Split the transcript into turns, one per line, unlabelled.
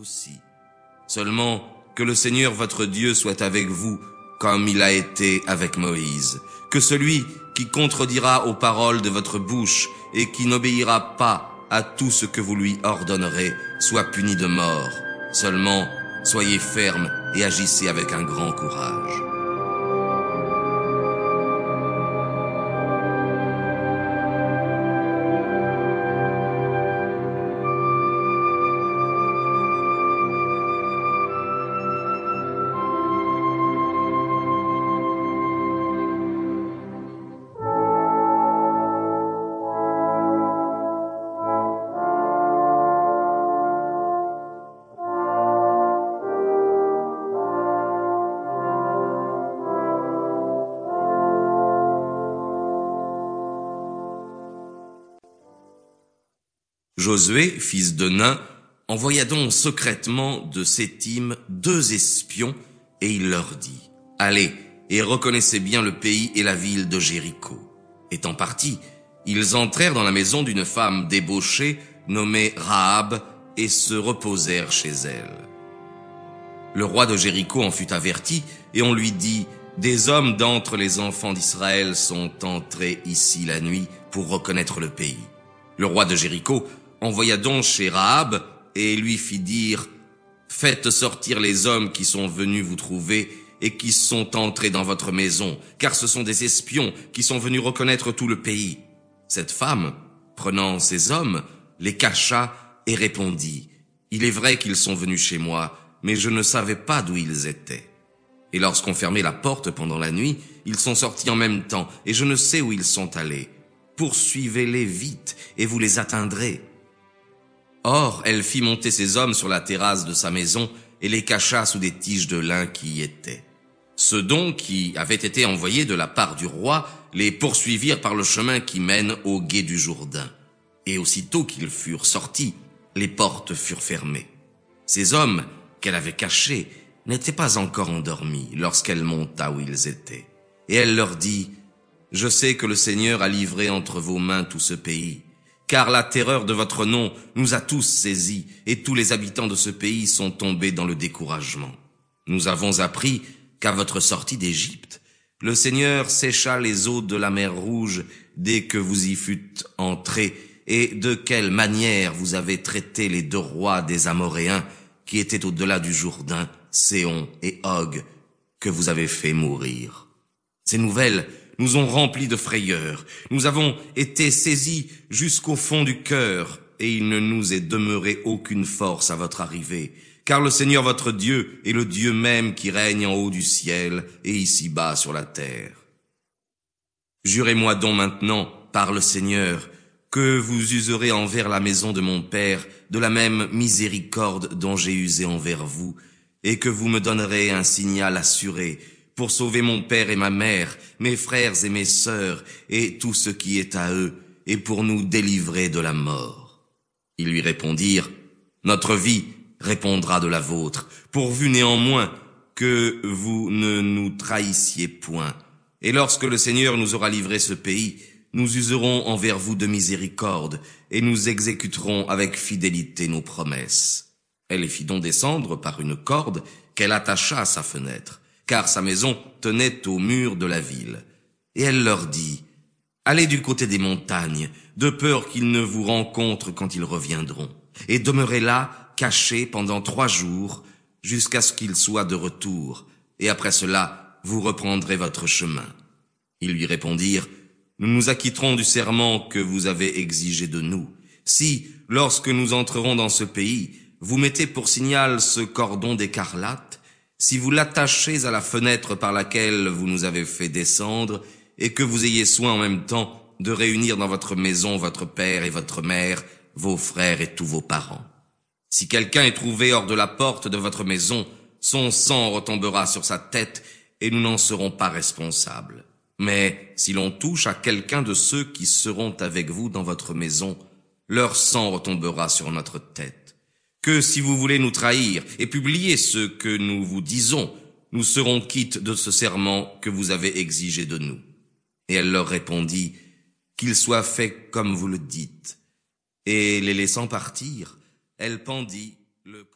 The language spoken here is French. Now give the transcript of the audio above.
aussi. Seulement que le Seigneur votre Dieu soit avec vous comme il a été avec Moïse. Que celui qui contredira aux paroles de votre bouche et qui n'obéira pas à tout ce que vous lui ordonnerez soit puni de mort. Seulement, soyez ferme et agissez avec un grand courage. Josué, fils de Nain, envoya donc secrètement de Sétim deux espions, et il leur dit, Allez, et reconnaissez bien le pays et la ville de Jéricho. Étant partis, ils entrèrent dans la maison d'une femme débauchée, nommée Rahab, et se reposèrent chez elle. Le roi de Jéricho en fut averti, et on lui dit, Des hommes d'entre les enfants d'Israël sont entrés ici la nuit pour reconnaître le pays. Le roi de Jéricho envoya donc chez Rahab et lui fit dire, Faites sortir les hommes qui sont venus vous trouver et qui sont entrés dans votre maison, car ce sont des espions qui sont venus reconnaître tout le pays. Cette femme, prenant ces hommes, les cacha et répondit, Il est vrai qu'ils sont venus chez moi, mais je ne savais pas d'où ils étaient. Et lorsqu'on fermait la porte pendant la nuit, ils sont sortis en même temps, et je ne sais où ils sont allés. Poursuivez-les vite, et vous les atteindrez. Or, elle fit monter ses hommes sur la terrasse de sa maison et les cacha sous des tiges de lin qui y étaient. Ceux donc qui avaient été envoyés de la part du roi les poursuivirent par le chemin qui mène au gué du Jourdain. Et aussitôt qu'ils furent sortis, les portes furent fermées. Ces hommes qu'elle avait cachés n'étaient pas encore endormis lorsqu'elle monta où ils étaient. Et elle leur dit, Je sais que le Seigneur a livré entre vos mains tout ce pays car la terreur de votre nom nous a tous saisis, et tous les habitants de ce pays sont tombés dans le découragement. Nous avons appris qu'à votre sortie d'Égypte, le Seigneur sécha les eaux de la mer Rouge dès que vous y fûtes entrés, et de quelle manière vous avez traité les deux rois des Amoréens qui étaient au-delà du Jourdain, Séon et Og, que vous avez fait mourir. Ces nouvelles nous ont remplis de frayeur. Nous avons été saisis jusqu'au fond du cœur, et il ne nous est demeuré aucune force à votre arrivée. Car le Seigneur votre Dieu est le Dieu même qui règne en haut du ciel et ici-bas sur la terre. Jurez-moi donc maintenant, par le Seigneur, que vous userez envers la maison de mon Père de la même miséricorde dont j'ai usé envers vous, et que vous me donnerez un signal assuré pour sauver mon père et ma mère, mes frères et mes sœurs, et tout ce qui est à eux, et pour nous délivrer de la mort. Ils lui répondirent, Notre vie répondra de la vôtre, pourvu néanmoins que vous ne nous trahissiez point. Et lorsque le Seigneur nous aura livré ce pays, nous userons envers vous de miséricorde, et nous exécuterons avec fidélité nos promesses. Elle les fit donc descendre par une corde qu'elle attacha à sa fenêtre car sa maison tenait au mur de la ville. Et elle leur dit, Allez du côté des montagnes, de peur qu'ils ne vous rencontrent quand ils reviendront, et demeurez là, cachés pendant trois jours, jusqu'à ce qu'ils soient de retour, et après cela, vous reprendrez votre chemin. Ils lui répondirent, Nous nous acquitterons du serment que vous avez exigé de nous. Si, lorsque nous entrerons dans ce pays, vous mettez pour signal ce cordon d'écarlate, si vous l'attachez à la fenêtre par laquelle vous nous avez fait descendre, et que vous ayez soin en même temps de réunir dans votre maison votre père et votre mère, vos frères et tous vos parents. Si quelqu'un est trouvé hors de la porte de votre maison, son sang retombera sur sa tête, et nous n'en serons pas responsables. Mais si l'on touche à quelqu'un de ceux qui seront avec vous dans votre maison, leur sang retombera sur notre tête que si vous voulez nous trahir et publier ce que nous vous disons, nous serons quittes de ce serment que vous avez exigé de nous. Et elle leur répondit, qu'il soit fait comme vous le dites. Et les laissant partir, elle pendit le corps.